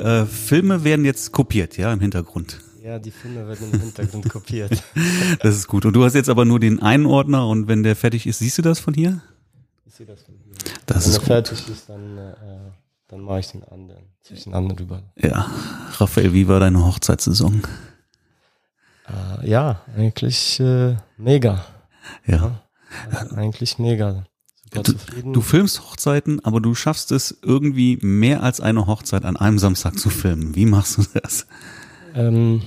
Äh, Filme werden jetzt kopiert, ja, im Hintergrund. Ja, die Filme werden im Hintergrund kopiert. Das ist gut. Und du hast jetzt aber nur den einen Ordner und wenn der fertig ist, siehst du das von hier? Ich sehe das von hier. Das Wenn ist er fertig ist, dann, äh, dann mache ich den anderen, ziehe ich den anderen rüber. Ja. Raphael, wie war deine Hochzeitssaison? Äh, ja, eigentlich äh, mega. Ja. Also eigentlich mega. Super Du, zufrieden. du filmst Hochzeiten, aber du schaffst es irgendwie mehr als eine Hochzeit an einem Samstag zu filmen. Wie machst du das? Ähm,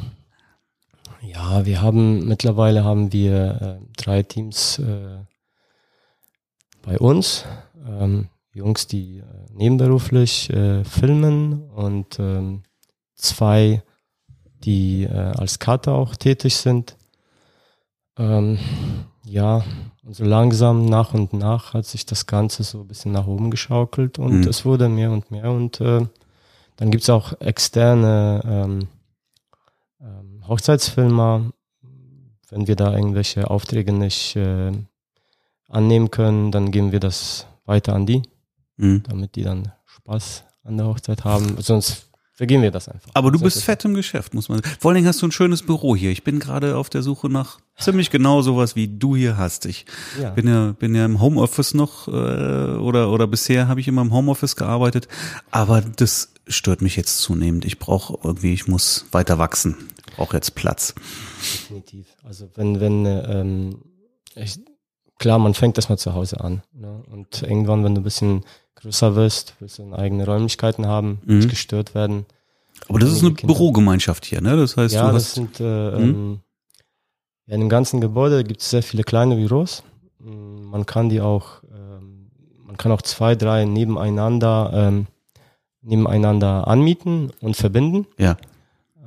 ja, wir haben mittlerweile haben wir äh, drei Teams äh, bei uns. Ähm, Jungs, die äh, nebenberuflich äh, filmen und ähm, zwei, die äh, als Cutter auch tätig sind. Ähm, ja, und so langsam nach und nach hat sich das Ganze so ein bisschen nach oben geschaukelt und Mhm. es wurde mehr und mehr und äh, dann gibt's auch externe ähm, ähm, Hochzeitsfilmer, wenn wir da irgendwelche Aufträge nicht äh, annehmen können, dann geben wir das weiter an die, Mhm. damit die dann Spaß an der Hochzeit haben. Sonst vergeben wir das einfach. Aber du So bist fett im Geschäft, muss man. Vor allen Dingen hast du ein schönes Büro hier. Ich bin gerade auf der Suche nach ziemlich genau sowas, wie du hier hast. Ich Ja. bin ja bin ja im Homeoffice noch äh, oder oder bisher habe ich immer im Homeoffice gearbeitet, aber das stört mich jetzt zunehmend. Ich brauche irgendwie, ich muss weiter wachsen. Ich brauche jetzt Platz. Definitiv. Also wenn, wenn, äh, ähm, ich, klar, man fängt das mal zu Hause an. Ne? Und irgendwann, wenn du ein bisschen größer wirst, willst du eigene Räumlichkeiten haben, Mhm. nicht gestört werden. Aber das ist eine Kinder. Bürogemeinschaft hier, ne? Das heißt, ja, du das hast sind, äh, ähm, ja, in dem ganzen Gebäude gibt es sehr viele kleine Büros. Mm, Man kann die auch, ähm, man kann auch zwei, drei nebeneinander, ähm, nebeneinander anmieten und verbinden. ja.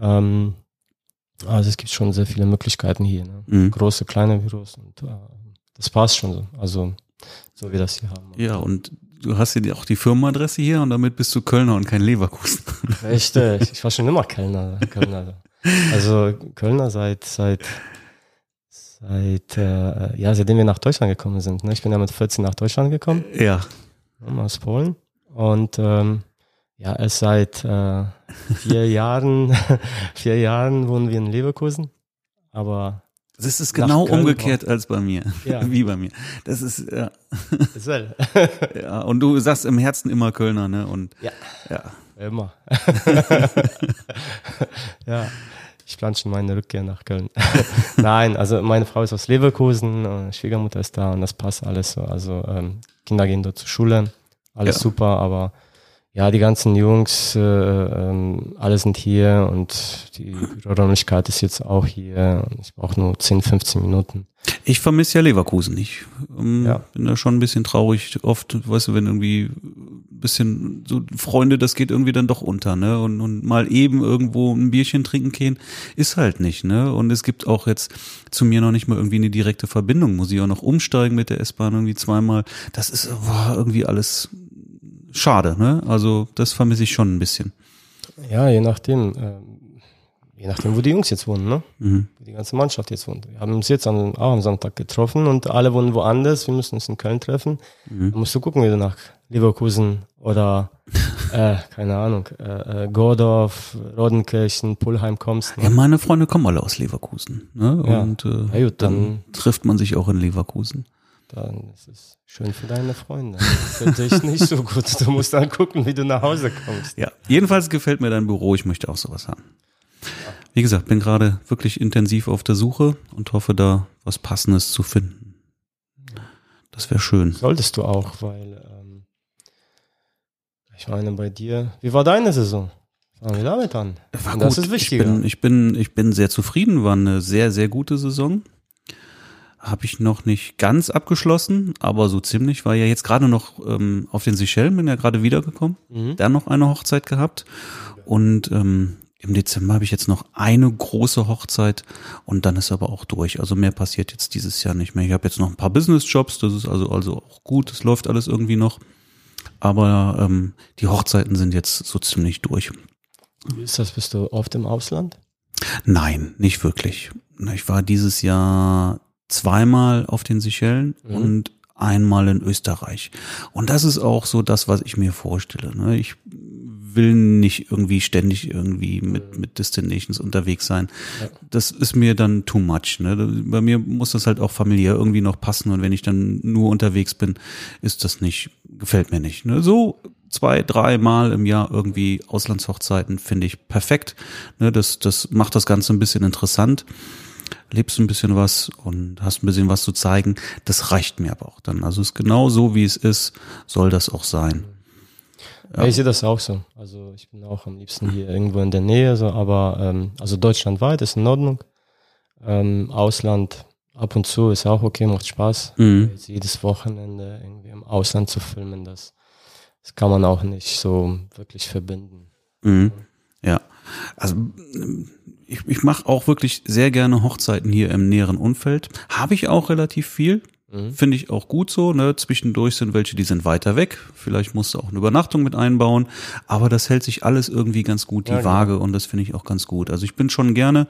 Ähm, also es gibt schon sehr viele Möglichkeiten hier. Ne? Mhm. große, kleine Büros und äh, das passt schon so. Also so wie wir das hier haben. Ja, und du hast ja auch die Firmenadresse hier und damit bist du Kölner und kein Leverkusen. Richtig, ich war schon immer Kölner. Kölner. Also Kölner seit seit seit äh, ja seitdem wir nach Deutschland gekommen sind. Ne? Ich bin ja mit 14 nach Deutschland gekommen Ja. aus Polen und ähm, ja erst seit äh, vier Jahren vier Jahren wohnen wir in Leverkusen. Aber Das ist genau umgekehrt als bei mir. Ja. Wie bei mir. Das ist, ja, ist well. ja. Und du sagst im Herzen immer Kölner, ne? Und Ja. ja. Immer. ja, ich plane schon meine Rückkehr nach Köln. Nein, also meine Frau ist aus Leverkusen, äh, Schwiegermutter ist da und das passt alles so. Also ähm, Kinder gehen dort zur Schule, alles Ja. super, aber ja, die ganzen Jungs, äh, ähm, alle sind hier und die Büroräumlichkeit ist jetzt auch hier. Ich brauche nur 10, 15 Minuten. Ich vermisse ja Leverkusen nicht. Ähm, Ja. Bin da schon ein bisschen traurig. Oft, weißt du, wenn irgendwie ein bisschen so Freunde, das geht irgendwie dann doch unter, ne? Und, und mal eben irgendwo ein Bierchen trinken gehen, ist halt nicht, ne? Und es gibt auch jetzt zu mir noch nicht mal irgendwie eine direkte Verbindung. Muss ich auch noch umsteigen mit der S-Bahn irgendwie zweimal. Das ist boah, irgendwie alles schade, ne? Also das vermisse ich schon ein bisschen. Ja, je nachdem, ähm, je nachdem, wo die Jungs jetzt wohnen, ne? Mhm. wo die ganze Mannschaft jetzt wohnt. Wir haben uns jetzt am, auch am Sonntag getroffen und alle wohnen woanders. Wir müssen uns in Köln treffen. Mhm. Da musst du gucken, wie du nach Leverkusen oder, äh, keine Ahnung, äh, äh, Gordorf, Rodenkirchen, Pullheim kommst. Ja, Ne? meine Freunde kommen alle aus Leverkusen, ne? Ja. Und äh, Ja, gut, dann dann- trifft man sich auch in Leverkusen. Dann ist es schön für deine Freunde. Für dich nicht so gut. Du musst dann gucken, wie du nach Hause kommst. Ja, jedenfalls gefällt mir dein Büro. Ich möchte auch sowas haben. Wie gesagt, bin gerade wirklich intensiv auf der Suche und hoffe, da was Passendes zu finden. Das wäre schön. Solltest du auch, weil ähm, ich meine bei dir. Wie war deine Saison? Fangen wir damit an. War Und das gut. ist wichtiger. Ich bin, ich bin, ich bin sehr zufrieden. War eine sehr, sehr gute Saison. Habe ich noch nicht ganz abgeschlossen, aber so ziemlich. War ja jetzt gerade noch ähm, auf den Seychellen, bin ja gerade wiedergekommen. Mhm. Dann noch eine Hochzeit gehabt. Und ähm, im Dezember habe ich jetzt noch eine große Hochzeit und dann ist aber auch durch. Also mehr passiert jetzt dieses Jahr nicht mehr. Ich habe jetzt noch ein paar Business-Jobs, das ist also, also auch gut, es läuft alles irgendwie noch. Aber ähm, die Hochzeiten sind jetzt so ziemlich durch. Wie ist das? Bist du oft im Ausland? Nein, nicht wirklich. Ich war dieses Jahr zweimal auf den Seychellen Mhm. und einmal in Österreich. Und das ist auch so das, was ich mir vorstelle. ne? Ich will nicht irgendwie ständig irgendwie mit, mit Destinations unterwegs sein. Ja. Das ist mir dann too much. Ne? Bei mir muss das halt auch familiär irgendwie noch passen und wenn ich dann nur unterwegs bin, ist das nicht, gefällt mir nicht. Ne? So zwei, drei Mal im Jahr irgendwie Auslandshochzeiten finde ich perfekt. Ne? Das, das macht das Ganze ein bisschen interessant lebst ein bisschen was und hast ein bisschen was zu zeigen. Das reicht mir aber auch dann. Also es ist genau so, wie es ist, soll das auch sein. Ja. ich sehe das auch so. Also ich bin auch am liebsten hier irgendwo in der Nähe, so, aber ähm, also deutschlandweit ist in Ordnung. Ähm, Ausland ab und zu ist auch okay, macht Spaß. Mhm. Jedes Wochenende irgendwie im Ausland zu filmen, das, das kann man auch nicht so wirklich verbinden. Mhm. Ja, also ich, ich mache auch wirklich sehr gerne Hochzeiten hier im näheren Umfeld. Habe ich auch relativ viel. Mhm. Finde ich auch gut so. Ne? Zwischendurch sind welche, die sind weiter weg. Vielleicht musst du auch eine Übernachtung mit einbauen. Aber das hält sich alles irgendwie ganz gut die Ja, genau. Waage und das finde ich auch ganz gut. Also ich bin schon gerne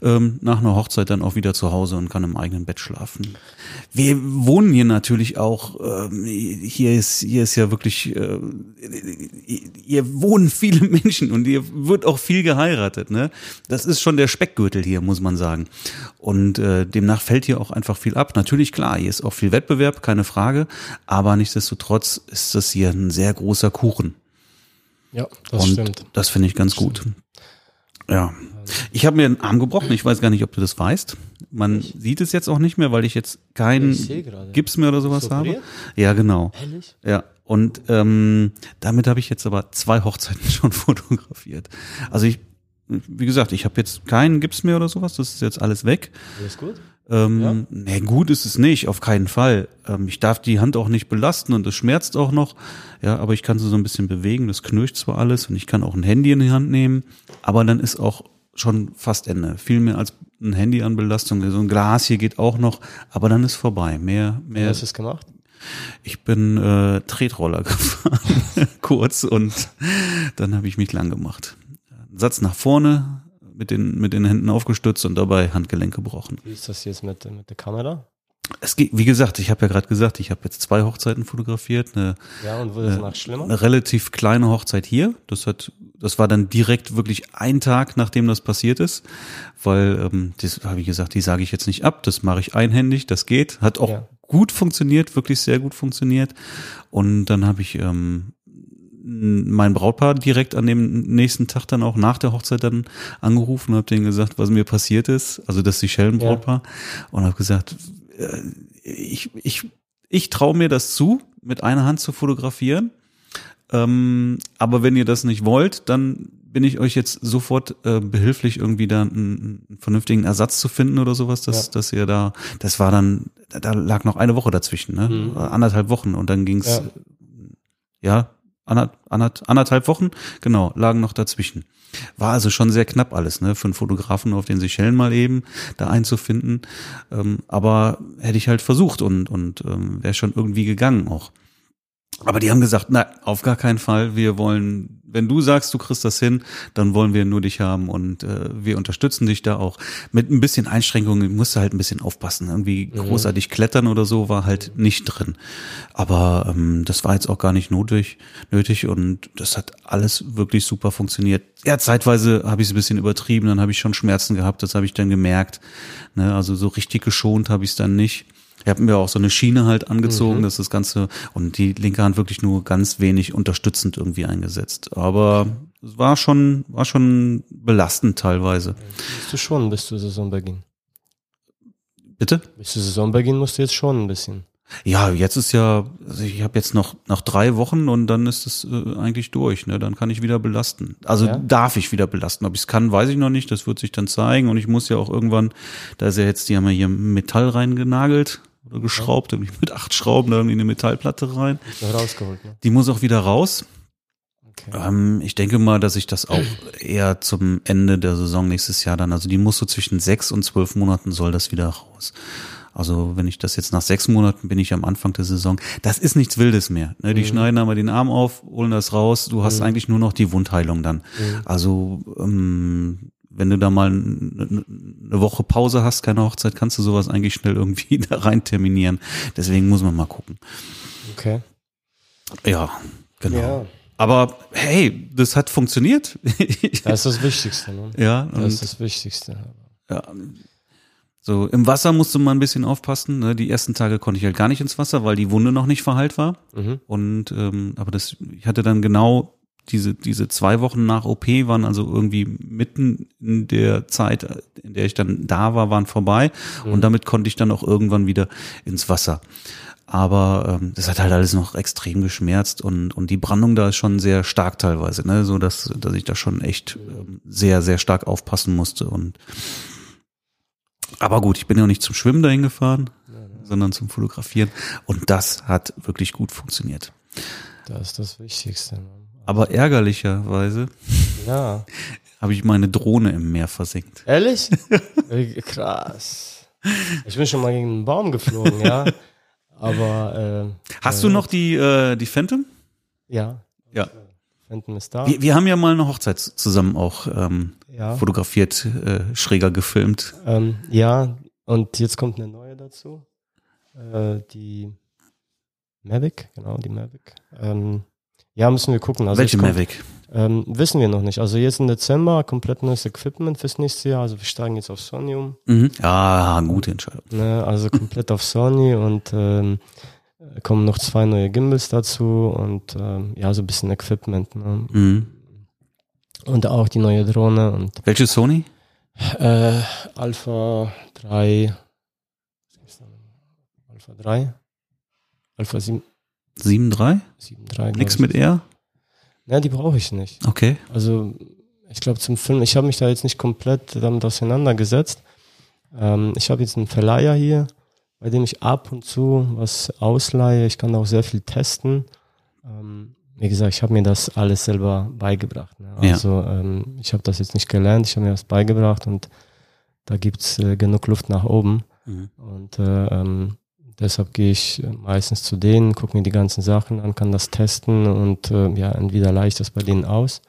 ähm, nach einer Hochzeit dann auch wieder zu Hause und kann im eigenen Bett schlafen. Wir wohnen hier natürlich auch. Ähm, hier ist hier ist ja wirklich äh, hier wohnen viele Menschen und hier wird auch viel geheiratet. Ne? Das ist schon der Speckgürtel hier, muss man sagen. Und äh, demnach fällt hier auch einfach viel ab. Natürlich klar, hier ist auch viel Wettbewerb, keine Frage. Aber nichtsdestotrotz ist das hier ein sehr großer Kuchen. Ja, das und stimmt. das finde ich ganz gut. Ja. Ich habe mir den Arm gebrochen. Ich weiß gar nicht, ob du das weißt. Man sieht es jetzt auch nicht mehr, weil ich jetzt keinen Ich. Gips mehr oder sowas habe. Ja, genau. Ehrlich? Ja, und ähm, damit habe ich jetzt aber zwei Hochzeiten schon fotografiert. Also ich, wie gesagt, ich habe jetzt keinen Gips mehr oder sowas. Das ist jetzt alles weg. Alles gut? Ähm, Ja. Nee, gut ist es nicht, auf keinen Fall. Ähm, ich darf die Hand auch nicht belasten und es schmerzt auch noch. Ja, aber ich kann sie so ein bisschen bewegen. Das knirscht zwar alles und ich kann auch ein Handy in die Hand nehmen, aber dann ist auch schon fast Ende. Viel mehr als ein Handy an Belastung. So ein Glas hier geht auch noch, aber dann ist vorbei. Mehr, Wie mehr. hast du es gemacht? Ich bin äh, Tretroller gefahren, kurz und dann habe ich mich lang gemacht. Satz nach vorne, mit den, mit den Händen aufgestützt und dabei Handgelenk gebrochen. Wie ist das jetzt mit, mit der Kamera? Es geht, wie gesagt, ich habe ja gerade gesagt, ich habe jetzt zwei Hochzeiten fotografiert, eine, Ja, und wurde es Äh, danach schlimmer? eine relativ kleine Hochzeit hier. Das hat, das war dann direkt wirklich ein Tag, nachdem das passiert ist, weil ähm, das habe ich gesagt, die sage ich jetzt nicht ab, das mache ich einhändig, das geht, hat auch Ja. gut funktioniert, wirklich sehr gut funktioniert. Und dann habe ich ähm, mein Brautpaar direkt an dem nächsten Tag dann auch nach der Hochzeit dann angerufen und habe denen gesagt, was mir passiert ist, also das Seychellen-Brautpaar und habe gesagt, äh, ich, ich, ich traue mir das zu, mit einer Hand zu fotografieren, ähm, aber wenn ihr das nicht wollt, dann bin ich euch jetzt sofort äh, behilflich, irgendwie da einen, einen vernünftigen Ersatz zu finden oder sowas, dass, Ja. dass ihr da, das war dann, da, da lag noch eine Woche dazwischen, ne? Mhm. Anderthalb Wochen und dann ging's Ja. ja, anderthalb Wochen, genau, lagen noch dazwischen. War also schon sehr knapp alles, ne, für einen Fotografen auf den Seychellen mal eben da einzufinden. Ähm, aber hätte ich halt versucht und, und ähm, wäre schon irgendwie gegangen auch. Aber die haben gesagt, na, auf gar keinen Fall. Wir wollen, wenn du sagst, du kriegst das hin, dann wollen wir nur dich haben und äh, wir unterstützen dich da auch. Mit ein bisschen Einschränkungen musst du halt ein bisschen aufpassen. Irgendwie großartig klettern oder so war halt nicht drin. Aber ähm, das war jetzt auch gar nicht nötig, nötig und das hat alles wirklich super funktioniert. Ja, zeitweise habe ich es ein bisschen übertrieben, dann habe ich schon Schmerzen gehabt, das habe ich dann gemerkt. Ne, also so richtig geschont habe ich es dann nicht. Ich habe mir auch so eine Schiene halt angezogen, dass das Ganze und die linke Hand wirklich nur ganz wenig unterstützend irgendwie eingesetzt. Aber es war schon, war schon belastend teilweise. Bist du schon bis zu Saisonbeginn? Bitte? Bis zu Saisonbeginn musst du jetzt schon ein bisschen. Ja, jetzt ist ja, also ich habe jetzt noch noch drei Wochen und dann ist es äh, eigentlich durch. Ne, dann kann ich wieder belasten. Also Ja. darf ich wieder belasten. Ob ich es kann, weiß ich noch nicht. Das wird sich dann zeigen. Und ich muss ja auch irgendwann, da ist ja jetzt, die haben ja hier Metall reingenagelt oder geschraubt, irgendwie mit acht Schrauben irgendwie eine Metallplatte rein. Rausgeholt, ne? Die muss auch wieder raus. Okay. Ähm, ich denke mal, dass ich das auch eher zum Ende der Saison nächstes Jahr dann, also die muss so zwischen sechs und zwölf Monaten soll das wieder raus. Also wenn ich das jetzt nach sechs Monaten bin ich am Anfang der Saison. Das ist nichts Wildes mehr. Ne? Die schneiden aber den Arm auf, holen das raus. Du hast eigentlich nur noch die Wundheilung dann. Also ähm, wenn du da mal eine Woche Pause hast, keine Hochzeit, kannst du sowas eigentlich schnell irgendwie da rein terminieren. Deswegen muss man mal gucken. okay. Ja, genau. Ja. Aber hey, das hat funktioniert. Das ist das Wichtigste, ne? ja, Das ist das Wichtigste. ja. So, im Wasser musste man ein bisschen aufpassen. Ne? Die ersten Tage konnte ich halt gar nicht ins Wasser, weil die Wunde noch nicht verheilt war. Mhm. Und ähm, aber das, ich hatte dann genau diese diese zwei Wochen nach OP waren also irgendwie mitten in der Zeit, in der ich dann da war, waren vorbei und damit konnte ich dann auch irgendwann wieder ins Wasser. Aber ähm, das hat halt alles noch extrem geschmerzt und und die Brandung da ist schon sehr stark teilweise, ne, so dass dass ich da schon echt ähm, sehr sehr stark aufpassen musste und aber gut, ich bin ja nicht zum Schwimmen dahin gefahren, sondern zum Fotografieren und das hat wirklich gut funktioniert. Das ist das Wichtigste. Aber ärgerlicherweise Ja. habe ich meine Drohne im Meer versenkt. Ehrlich? Krass. Ich bin schon mal gegen einen Baum geflogen, ja. Aber äh, Hast du noch die, äh, die Phantom? ja, Ja. Phantom ist da. Wir, wir haben ja mal eine Hochzeit zusammen auch ähm, Ja. fotografiert, äh, schräger gefilmt. Ähm, ja, und jetzt kommt eine neue dazu. Äh, die Mavic, genau, die Mavic. Ähm, ja, müssen wir gucken. Also Welche Mavic? Ähm, wissen wir noch nicht. Also jetzt im Dezember komplett neues Equipment fürs nächste Jahr. Also wir steigen jetzt auf Sony um. Mhm. Ja, gute Entscheidung. Ne? Also komplett auf Sony und ähm, äh, kommen noch zwei neue Gimbals dazu und ähm, ja, so ein bisschen Equipment. Ne? Mhm. Und auch die neue Drohne und Welche Sony? äh, Alpha 3. was gibt's da noch? Alpha 3? Alpha 7, 7.3? 7.3. Nix mit R? Ne, die brauche ich nicht. Okay. Also ich glaube zum Film, ich habe mich da jetzt nicht komplett damit auseinandergesetzt. Ähm, ich habe jetzt einen Verleiher hier, bei dem ich ab und zu was ausleihe. Ich kann da auch sehr viel testen. Ähm, wie gesagt, ich habe mir das alles selber beigebracht. Ne? Ja. Also ähm, ich habe das jetzt nicht gelernt, ich habe mir das beigebracht und da gibt's äh, genug Luft nach oben. Mhm. Und äh, ähm, deshalb gehe ich äh, meistens zu denen, gucke mir die ganzen Sachen an, kann das testen und äh, ja, entweder leihe ich das bei denen aus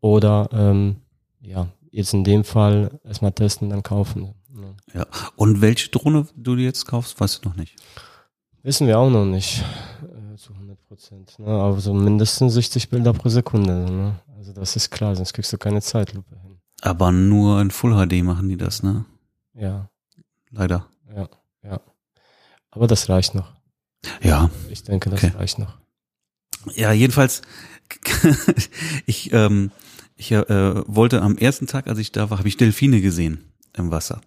oder ähm, ja, jetzt in dem Fall erstmal testen, dann kaufen. Ja. Ja. Und welche Drohne du dir jetzt kaufst, weißt du noch nicht. Wissen wir auch noch nicht äh, zu 100 Prozent. Ne? Aber so mindestens 60 Bilder pro Sekunde. Ne? Also das ist klar, sonst kriegst du keine Zeitlupe hin. Aber nur in Full HD machen die das, ne? Ja, Leider. ja, ja. Aber das reicht noch. Ja. Ich denke, das Okay. reicht noch. Ja, jedenfalls, ich, ähm, ich äh, wollte am ersten Tag, als ich da war, habe ich Delfine gesehen im Wasser.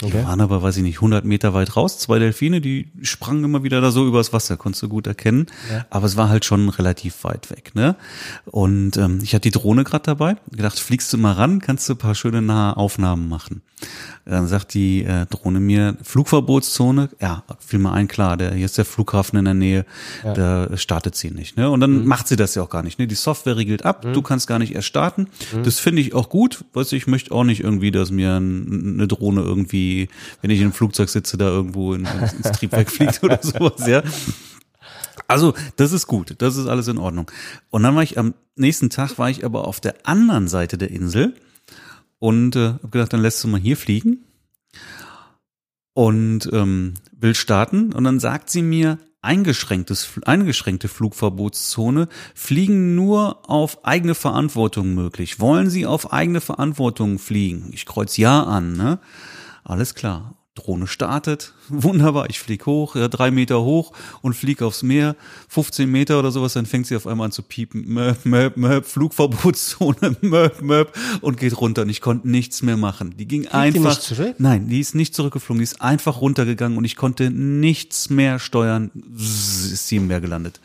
Die Okay. waren aber, weiß ich nicht, 100 Meter weit raus. Zwei Delfine, die sprangen immer wieder da so übers Wasser, konntest du gut erkennen. Ja. Aber es war halt schon relativ weit weg. Ne? Und ähm, ich hatte die Drohne gerade dabei. gedacht, fliegst du mal ran, kannst du ein paar schöne nahe Aufnahmen machen. Dann sagt die äh, Drohne mir, Flugverbotszone, ja, fiel mir ein, klar, der, hier ist der Flughafen in der Nähe, Ja. da startet sie nicht. Ne? Und dann macht sie das ja auch gar nicht. Ne? Die Software regelt ab, du kannst gar nicht erst starten. Das finde ich auch gut. Weißt du, ich möchte auch nicht irgendwie, dass mir ein, eine Drohne irgendwie, wenn ich in einem Flugzeug sitze, da irgendwo in, ins Triebwerk fliegt oder sowas, ja. Also, das ist gut, das ist alles in Ordnung. Und dann war ich am nächsten Tag, war ich aber auf der anderen Seite der Insel und äh, habe gedacht, dann lässt du mal hier fliegen und ähm, will starten. Und dann sagt sie mir, eingeschränktes, eingeschränkte Flugverbotszone, fliegen nur auf eigene Verantwortung möglich. Wollen Sie auf eigene Verantwortung fliegen? Ich kreuz Ja an, ne? Alles klar. Drohne startet, wunderbar, ich flieg hoch, ja, drei Meter hoch und flieg aufs Meer, 15 Meter oder sowas, dann fängt sie auf einmal an zu piepen, möp, möp, möp, Flugverbotszone, möp, möp, und geht runter. Und ich konnte nichts mehr machen. Die ging die einfach, nicht zurück? nein, die ist nicht zurückgeflogen, die ist einfach runtergegangen und ich konnte nichts mehr steuern, ist sie im Meer gelandet.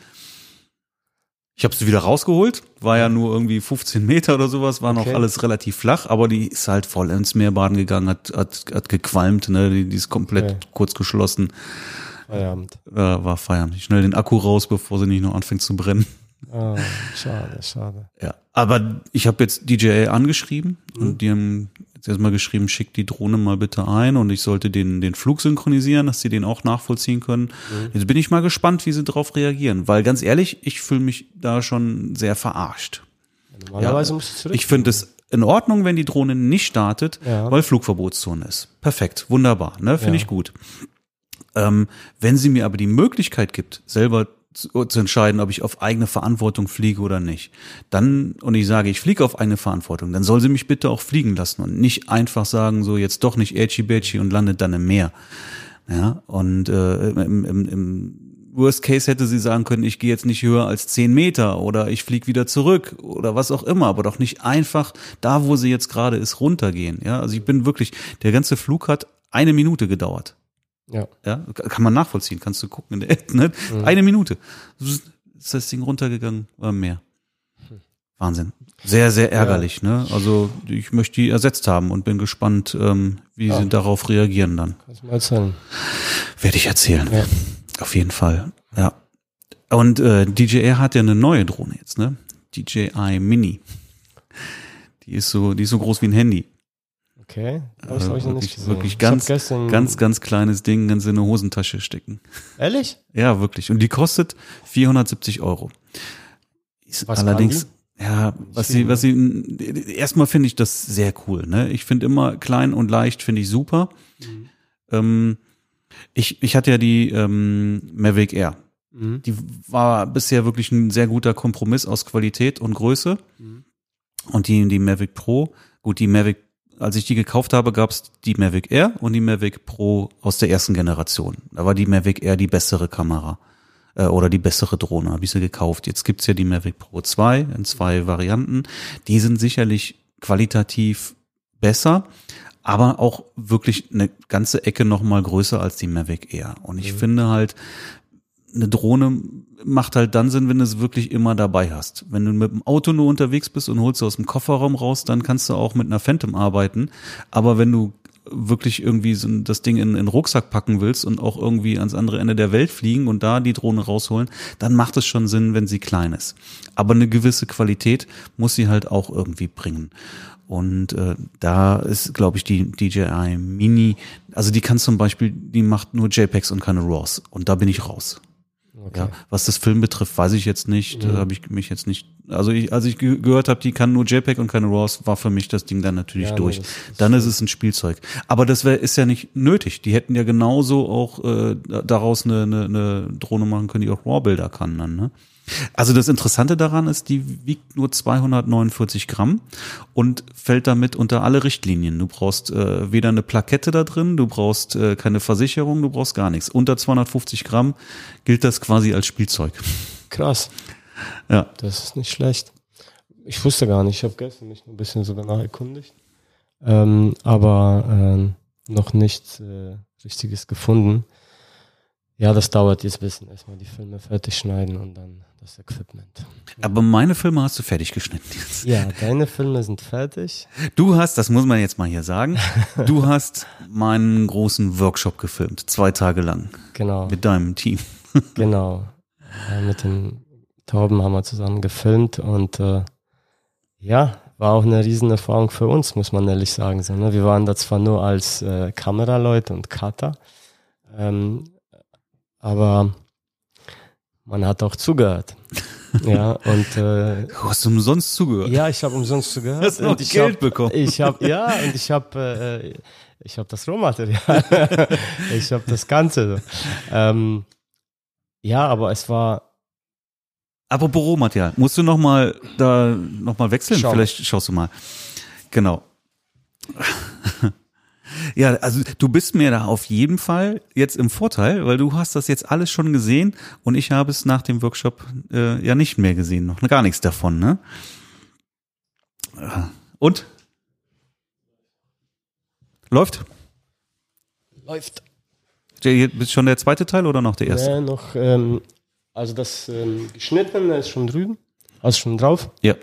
Ich habe sie wieder rausgeholt, war ja nur irgendwie 15 Meter oder sowas, war noch Okay. alles relativ flach, aber die ist halt voll ins Meer baden gegangen, hat, hat, hat gequalmt, ne? die, die ist komplett Okay. kurz geschlossen, Feierabend. äh, war feiern. Schnell den Akku raus, bevor sie nicht noch anfängt zu brennen. Ah, schade, schade. Ja, aber ich habe jetzt DJI angeschrieben und die haben jetzt erstmal geschrieben, schick die Drohne mal bitte ein und ich sollte den, den Flug synchronisieren, dass sie den auch nachvollziehen können. Jetzt bin ich mal gespannt, wie sie darauf reagieren, weil ganz ehrlich, ich fühle mich da schon sehr verarscht. Normalerweise musst du. Ich finde es in Ordnung, wenn die Drohne nicht startet, Ja. weil Flugverbotszone ist. Perfekt, wunderbar, ne? Finde Ja. ich gut. Ähm, wenn sie mir aber die Möglichkeit gibt, selber zu, zu entscheiden, ob ich auf eigene Verantwortung fliege oder nicht. Dann, und ich sage, ich fliege auf eigene Verantwortung, dann soll sie mich bitte auch fliegen lassen und nicht einfach sagen, so jetzt doch nicht Ätschi Bätschi und landet dann im Meer. Ja, und äh, im, im, im Worst Case hätte sie sagen können, ich gehe jetzt nicht höher als zehn Meter oder ich fliege wieder zurück oder was auch immer, aber doch nicht einfach da, wo sie jetzt gerade ist, runtergehen. Ja, also ich bin wirklich, der ganze Flug hat eine Minute gedauert. Ja. Ja, kann man nachvollziehen, kannst du gucken in der App, ne? Mhm. Eine Minute. Ist das Ding runtergegangen, war mehr. Wahnsinn. Sehr, sehr ärgerlich, ne? Also ich möchte die ersetzt haben und bin gespannt, ähm, wie Ja. sie darauf reagieren dann. Kannst du mal erzählen. Werde ich erzählen. Ja. Auf jeden Fall. Ja. Und äh, DJI hat ja eine neue Drohne jetzt, ne? DJI Mini. Die ist so, die ist so groß wie ein Handy. Okay, das habe ich noch wirklich- nicht gesehen. wirklich Ich ganz- Ganz, ganz kleines Ding, ganz in eine Hosentasche stecken. Ehrlich? Ja, wirklich. Und die kostet 470 Euro. Was allerdings, ja, was sie, was sie, erstmal finde ich das sehr cool, ne? Ich finde immer klein und leicht finde ich super. Mhm. Ähm, ich, ich hatte ja die ähm, Mavic Air. Mhm. Die war bisher wirklich ein sehr guter Kompromiss aus Qualität und Größe. Mhm. Und die, die Mavic Pro, gut, die Mavic, als ich die gekauft habe, gab's die Mavic Air und die Mavic Pro aus der ersten Generation. Da war die Mavic Air die bessere Kamera äh, oder die bessere Drohne, habe ich sie gekauft. Jetzt gibt's ja die Mavic Pro 2 in zwei Varianten. Die sind sicherlich qualitativ besser, aber auch wirklich eine ganze Ecke noch mal größer als die Mavic Air. Und ich Mhm. finde halt, eine Drohne macht halt dann Sinn, wenn du es wirklich immer dabei hast. Wenn du mit dem Auto nur unterwegs bist und holst sie aus dem Kofferraum raus, dann kannst du auch mit einer Phantom arbeiten. Aber wenn du wirklich irgendwie so das Ding in, in den Rucksack packen willst und auch irgendwie ans andere Ende der Welt fliegen und da die Drohne rausholen, dann macht es schon Sinn, wenn sie klein ist. Aber eine gewisse Qualität muss sie halt auch irgendwie bringen. Und äh, da ist, glaube ich, die DJI Mini, also die kann zum Beispiel, die macht nur JPEGs und keine RAWs. Und da bin ich raus. Okay. Ja, was das Film betrifft, weiß ich jetzt nicht, Mhm. äh, habe ich mich jetzt nicht, also ich, als ich ge gehört habe, die kann nur JPEG und keine RAWs, war für mich das Ding dann natürlich Ja, nee, durch. das- das- dann ist es ein Spielzeug. Aber das wär, ist ja nicht nötig. Die hätten ja genauso auch äh, daraus eine, eine, eine Drohne machen können, die auch RAW-Bilder kann dann. Ne? Also das Interessante daran ist, die wiegt nur 249 Gramm und fällt damit unter alle Richtlinien. Du brauchst äh, weder eine Plakette da drin, du brauchst äh, keine Versicherung, du brauchst gar nichts. Unter 250 Gramm gilt das quasi als Spielzeug. Krass, Ja, das ist nicht schlecht. Ich wusste gar nicht, ich habe gestern mich ein bisschen so danach erkundigt, ähm, aber ähm, noch nichts äh, Richtiges gefunden. Ja, das dauert jetzt ein bisschen. Erstmal die Filme fertig schneiden und dann das Equipment. aber meine Filme hast du fertig geschnitten jetzt. Ja, deine Filme sind fertig. Du hast, das muss man jetzt mal hier sagen, du hast meinen großen Workshop gefilmt, zwei Tage lang Genau, mit deinem Team. genau. Mit den Tauben haben wir zusammen gefilmt und äh, ja, war auch eine riesen Erfahrung für uns, muss man ehrlich sagen. So, ne? Wir waren da zwar nur als äh, Kameraleute und Cutter, ähm, aber man hat auch zugehört. ja, und äh, Du hast umsonst zugehört. ja, ich habe umsonst zugehört. Hast noch und ich Geld hab, bekommen. Ich habe ja und ich habe äh, ich habe das Rohmaterial. ich habe das Ganze. Ähm, ja, aber es war Apropos Rohmaterial, musst du noch mal da noch mal wechseln? Schau. Vielleicht schaust du mal. Genau. Ja, also du bist mir da auf jeden Fall jetzt im Vorteil, weil du hast das jetzt alles schon gesehen und ich habe es nach dem Workshop äh, ja nicht mehr gesehen, noch gar nichts davon, ne? Äh, Und? Läuft? läuft. Ist schon der zweite Teil oder noch der erste? Nee, noch ähm, also das ähm, geschnittene ist schon drüben, also schon drauf. Ja.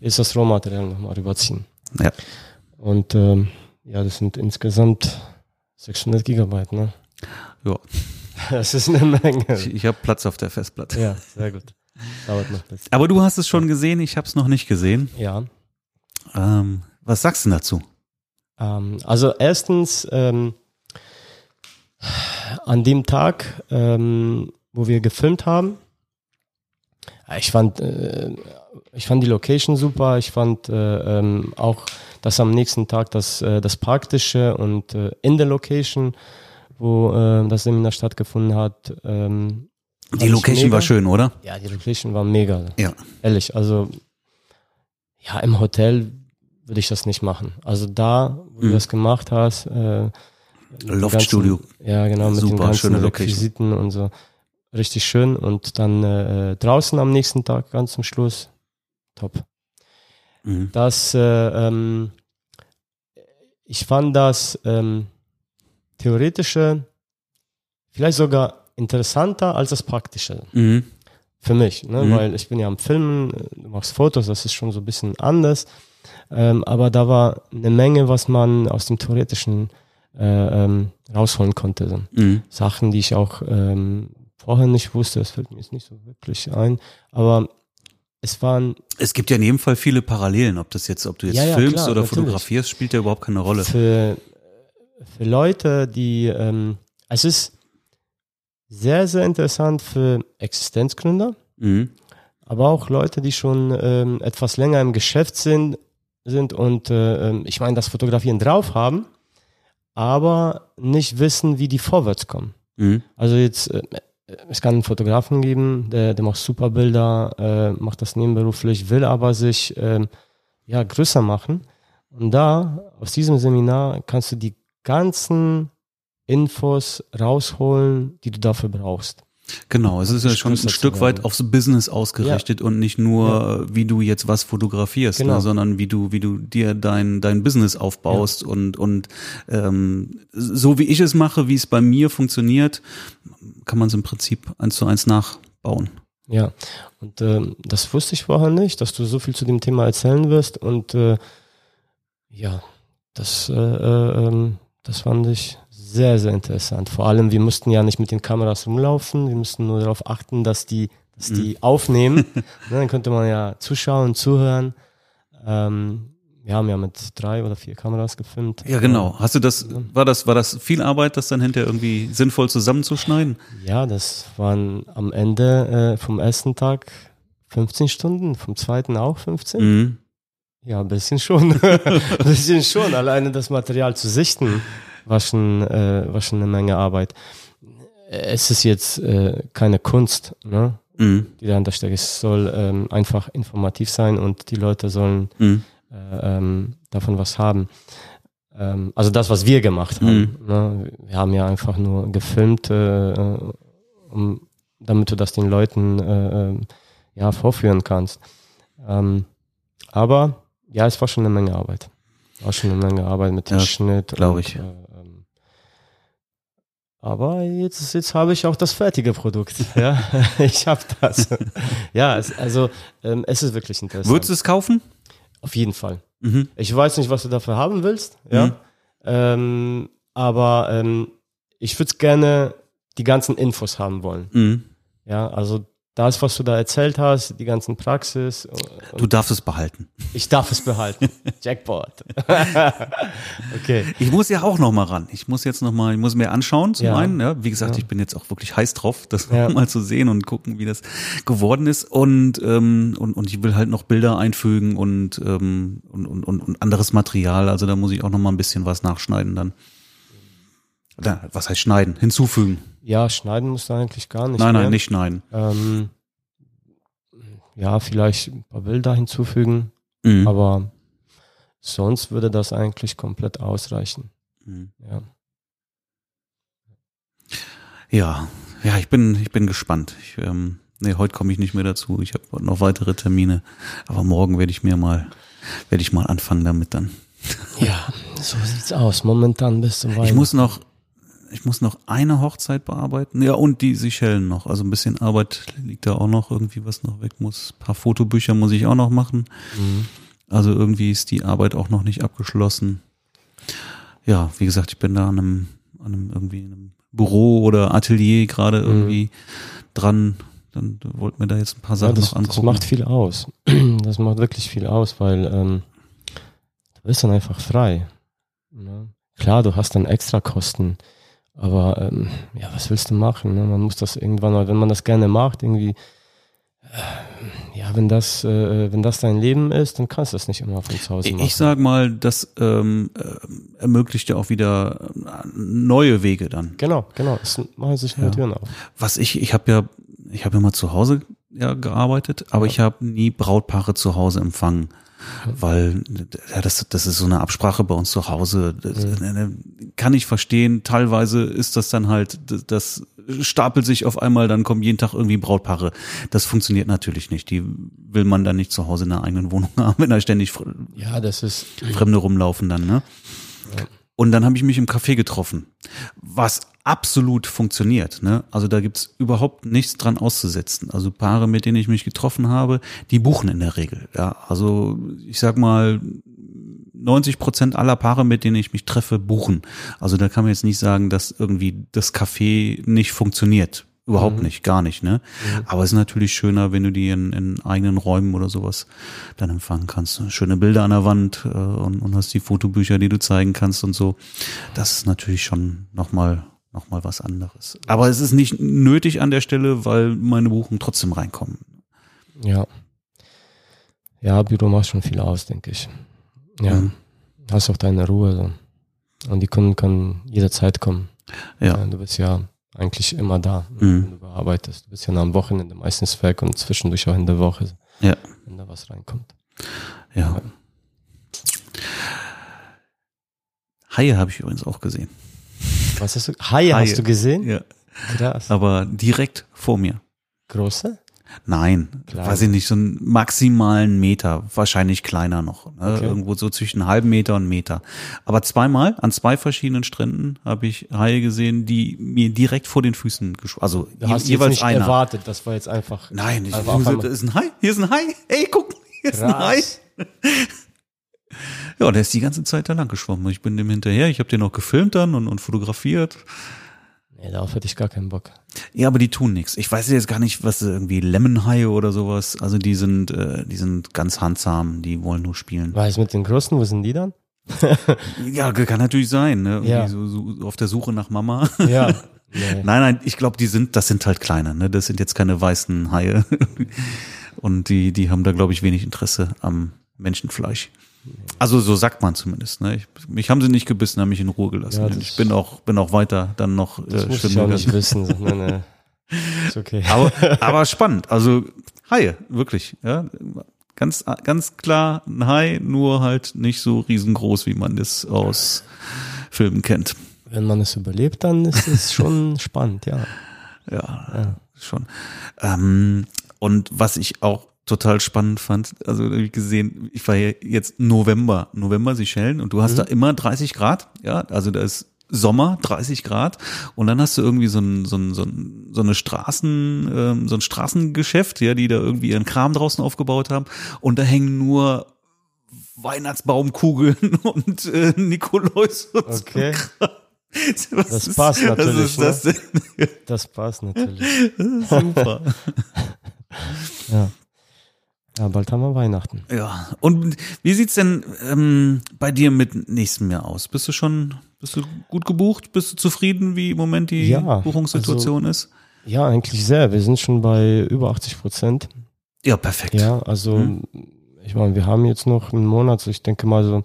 Jetzt das Rohmaterial nochmal rüberziehen. Ja. Und ähm, ja, das sind insgesamt 600 Gigabyte, ne? Ja. Das ist eine Menge. Ich, ich habe Platz auf der Festplatte. Ja, sehr gut. Dauert noch ein bisschen. Aber du hast es schon gesehen, ich habe es noch nicht gesehen. Ja. Ähm, was sagst du dazu? Ähm, also erstens, ähm, an dem Tag, ähm, wo wir gefilmt haben, ich fand, äh, ich fand die Location super, ich fand äh, ähm, auch, dass am nächsten Tag das, äh, das Praktische und äh, in der Location, wo äh, das Seminar stattgefunden hat, ähm, Die Location war schön, oder? Ja, die Location war mega. Ja. Ehrlich, also ja, im Hotel würde ich das nicht machen. Also da, wo du Mhm. das gemacht hast, äh, den Loftstudio. ganzen- Ja, genau, mit den Super, ganzen schöne Location. Requisiten und so. Richtig schön. Und dann äh, draußen am nächsten Tag, ganz zum Schluss, top. Mhm. Das, äh, ähm, ich fand das ähm, theoretische vielleicht sogar interessanter als das praktische. Mhm. Für mich, ne? Mhm. weil ich bin ja am Filmen, du machst Fotos, das ist schon so ein bisschen anders. Ähm, aber da war eine Menge, was man aus dem Theoretischen äh, ähm, rausholen konnte. Mhm. Sachen, die ich auch ähm, vorher nicht wusste, das fällt mir jetzt nicht so wirklich ein. Aber es waren Es gibt ja in jedem Fall viele Parallelen, ob das jetzt, ob du jetzt Ja, ja, filmst klar, oder natürlich. fotografierst, spielt ja überhaupt keine Rolle. für, für Leute, die ähm, es ist sehr, sehr interessant für Existenzgründer, Mhm. aber auch Leute, die schon ähm, etwas länger im Geschäft sind, sind und äh, ähm, ich meine, das Fotografieren drauf haben, aber nicht wissen, wie die vorwärts kommen. Mhm. Also jetzt, äh, es kann einen Fotografen geben, der, der macht super Bilder, äh, macht das nebenberuflich, will aber sich ähm, ja, größer machen. Und da, aus diesem Seminar, kannst du die ganzen Infos rausholen, die du dafür brauchst. Genau, es ist ja schon ein Stück weit aufs Business ausgerichtet und nicht nur, äh, wie du jetzt was fotografierst, Genau. ne, sondern wie du, wie du dir dein, dein Business aufbaust und, und ähm, so wie ich es mache, wie es bei mir funktioniert, kann man es im Prinzip eins zu eins nachbauen. Ja, und ähm, das wusste ich vorher nicht, dass du so viel zu dem Thema erzählen wirst. Und äh, ja, das, äh, äh, ähm, das fand ich sehr, sehr interessant. Vor allem, wir mussten ja nicht mit den Kameras rumlaufen, wir mussten nur darauf achten, dass die, dass die aufnehmen. ne, dann könnte man ja zuschauen, zuhören. Ähm, wir haben ja mit drei oder vier Kameras gefilmt. Ja, genau. Hast du das, war das, war das viel Arbeit, das dann hinterher irgendwie sinnvoll zusammenzuschneiden? Ja, das waren am Ende äh, vom ersten Tag 15 Stunden, vom zweiten auch 15. Mhm. Ja, ein bisschen schon. ein bisschen schon. Alleine das Material zu sichten war schon, äh, war schon eine Menge Arbeit. Es ist jetzt äh, keine Kunst, ne, Mhm. die dahinter steckt. Es soll ähm, einfach informativ sein und die Leute sollen Mhm. äh, ähm, davon was haben. Ähm, also das, was wir gemacht haben. Ne? Wir haben ja einfach nur gefilmt, äh, äh, um, damit du das den Leuten äh, ähm, ja, vorführen kannst. Ähm, aber ja, es war schon eine Menge Arbeit. War schon eine Menge Arbeit mit dem Ja, Schnitt. glaub und, ich. Äh, ähm, aber jetzt, jetzt habe ich auch das fertige Produkt. Ja, ich habe das. ja, es, also ähm, es ist wirklich interessant. Würdest du es kaufen? Auf jeden Fall. Mhm. Ich weiß nicht, was du dafür haben willst, ja. Mhm. Ähm, aber ähm, ich würde gerne die ganzen Infos haben wollen. Mhm. Ja, also das, was du da erzählt hast, die ganzen Praxis, Du darfst es behalten. ich darf es behalten. Jackpot. okay. Ich muss ja auch noch mal ran. Ich muss jetzt noch mal, ich muss mir anschauen zum Ja. einen. Ja, wie gesagt, Ja. ich bin jetzt auch wirklich heiß drauf, das Ja. mal zu sehen und gucken, wie das geworden ist. Und ähm, und, und ich will halt noch Bilder einfügen und ähm, und, und, und, anderes Material. Also da muss ich auch noch mal ein bisschen was nachschneiden dann. Was heißt schneiden? Hinzufügen. Ja, schneiden musst du eigentlich gar nicht. nein, mehr. nein, nicht schneiden. Ähm, ja, vielleicht ein paar Bilder hinzufügen, Mhm. aber sonst würde das eigentlich komplett ausreichen. Mhm. Ja. Ja, ja, ich bin, ich bin gespannt. Ich, ähm, nee, heute komme ich nicht mehr dazu. Ich habe noch weitere Termine, aber morgen werde ich mir mal, werde ich mal anfangen damit dann. Ja, so sieht's aus. Momentan bist du Ich muss noch, ich muss noch eine Hochzeit bearbeiten. Ja, und die Seychellen noch. Also ein bisschen Arbeit liegt da auch noch irgendwie, was noch weg muss. Ein paar Fotobücher muss ich auch noch machen. Mhm. Also irgendwie ist die Arbeit auch noch nicht abgeschlossen. Ja, wie gesagt, ich bin da an einem, an einem irgendwie in einem Büro oder Atelier gerade irgendwie dran. Dann wollten wir da jetzt ein paar Ja, Sachen das, noch das angucken. macht viel aus. Das macht wirklich viel aus, weil ähm, du bist dann einfach frei. Ne? Klar, du hast dann extra Kosten, aber ähm, ja, was willst du machen? Ne? Man muss das irgendwann, mal, wenn man das gerne macht, irgendwie, äh, ja, wenn das, äh, wenn das dein Leben ist, dann kannst du das nicht immer von zu Hause machen. Ich sag mal, das ähm, äh, ermöglicht ja auch wieder äh, neue Wege dann. genau, genau, es machen sich neue Ja. Türen auf. Was ich, ich habe ja ich habe immer zu Hause ja, gearbeitet, aber ich habe nie Brautpaare zu Hause empfangen. Weil ja, das, das ist so eine Absprache bei uns zu Hause. Das, Mhm. Kann ich verstehen. Teilweise ist das dann halt, das, das stapelt sich auf einmal, dann kommen jeden Tag irgendwie Brautpaare. Das funktioniert natürlich nicht. Die will man dann nicht zu Hause in der eigenen Wohnung haben, wenn da ständig Ja, das ist, Fremde rumlaufen dann, ne? Und dann habe ich mich im Café getroffen, was absolut funktioniert. Ne? Also da gibt's überhaupt nichts dran auszusetzen. Also Paare, mit denen ich mich getroffen habe, die buchen in der Regel. Ja, also ich sag mal, 90 Prozent aller Paare, mit denen ich mich treffe, buchen. Also da kann man jetzt nicht sagen, dass irgendwie das Café nicht funktioniert. Überhaupt nicht, gar nicht, ne? Aber es ist natürlich schöner, wenn du die in, in eigenen Räumen oder sowas dann empfangen kannst. Schöne Bilder an der Wand äh, und, und hast die Fotobücher, die du zeigen kannst und so. Das ist natürlich schon nochmal noch mal was anderes. Aber es ist nicht nötig an der Stelle, weil meine Buchungen trotzdem reinkommen. ja. Ja, Büro macht schon viel aus, denke ich. Ja. Mhm. Hast auch deine Ruhe, so. Und die Kunden können jederzeit kommen. Ja. Du bist ja eigentlich immer da, Mhm. wenn du bearbeitest. Du bist ja am Wochenende meistens weg und zwischendurch auch in der Woche, Ja. wenn da was reinkommt. Ja. Haie habe ich übrigens auch gesehen. Was hast du? Haie, Haie. hast du gesehen? Ja. Krass. Aber direkt vor mir. Große? Nein, Klein. weiß ich nicht, so einen maximalen Meter, wahrscheinlich kleiner noch. Ne? Okay. Irgendwo so zwischen einem halben Meter und Meter. Aber zweimal an zwei verschiedenen Stränden habe ich Haie gesehen, die mir direkt vor den Füßen geschwommen. Also je, hast jeweils nicht einer. erwartet, das war jetzt einfach. Nein, ich, Einfach auf das ist ein Hai. Hier ist ein Hai. Ey, guck, hier ist ein Hai. Krass. Ja, der ist die ganze Zeit da lang geschwommen. Ich bin dem hinterher. Ich habe den auch gefilmt dann und, und fotografiert. Nee, darauf hätte ich gar keinen Bock. Ja, aber die tun nichts. Ich weiß jetzt gar nicht, was irgendwie Lemonhaie oder sowas. Also die sind, äh, die sind ganz handsam. Die wollen nur spielen. Weiß mit den Großen, wo sind die dann? Ja, kann natürlich sein. Ne? Irgendwie Ja. so, so auf der Suche nach Mama. Ja. Nee. nein, nein, ich glaube, die sind, das sind halt kleine. Ne? Das sind jetzt keine weißen Haie. Und die, die haben da, glaube ich, wenig Interesse am Menschenfleisch. Also so sagt man zumindest. Ne? Ich, mich haben sie nicht gebissen, haben mich in Ruhe gelassen. Ja, ich bin auch, bin auch weiter dann noch Das äh, muss ich auch nicht wissen. Nee, nee. Ist okay. Aber, aber spannend. Also Haie, wirklich. Ja, ganz, ganz klar ein Hai, nur halt nicht so riesengroß, wie man das aus Filmen kennt. Wenn man es überlebt, dann ist es schon spannend, ja. Ja, Ja. schon. Ähm, und was ich auch total spannend fand, also ich gesehen, ich war ja jetzt November, November Seychellen und du hast da immer 30 Grad, ja, also da ist Sommer, 30 Grad und dann hast du irgendwie so ein, so ein, so ein, so eine Straßen, ähm, so ein Straßengeschäft, ja, die da irgendwie ihren Kram draußen aufgebaut haben und da hängen nur Weihnachtsbaumkugeln und äh, Nikolaus und Okay. so. Was Das ist- passt natürlich, das denn? Das passt natürlich. Das super. Ja. Ja, bald haben wir Weihnachten. Ja, und wie sieht's denn ähm, bei dir mit nächstem Jahr aus? Bist du schon, bist du gut gebucht? Bist du zufrieden, wie im Moment die Ja, Buchungssituation ist? Ja, eigentlich sehr. Wir sind schon bei über 80 Prozent. Ja, perfekt. Ja, also Mhm. ich meine, wir haben jetzt noch einen Monat, so ich denke mal so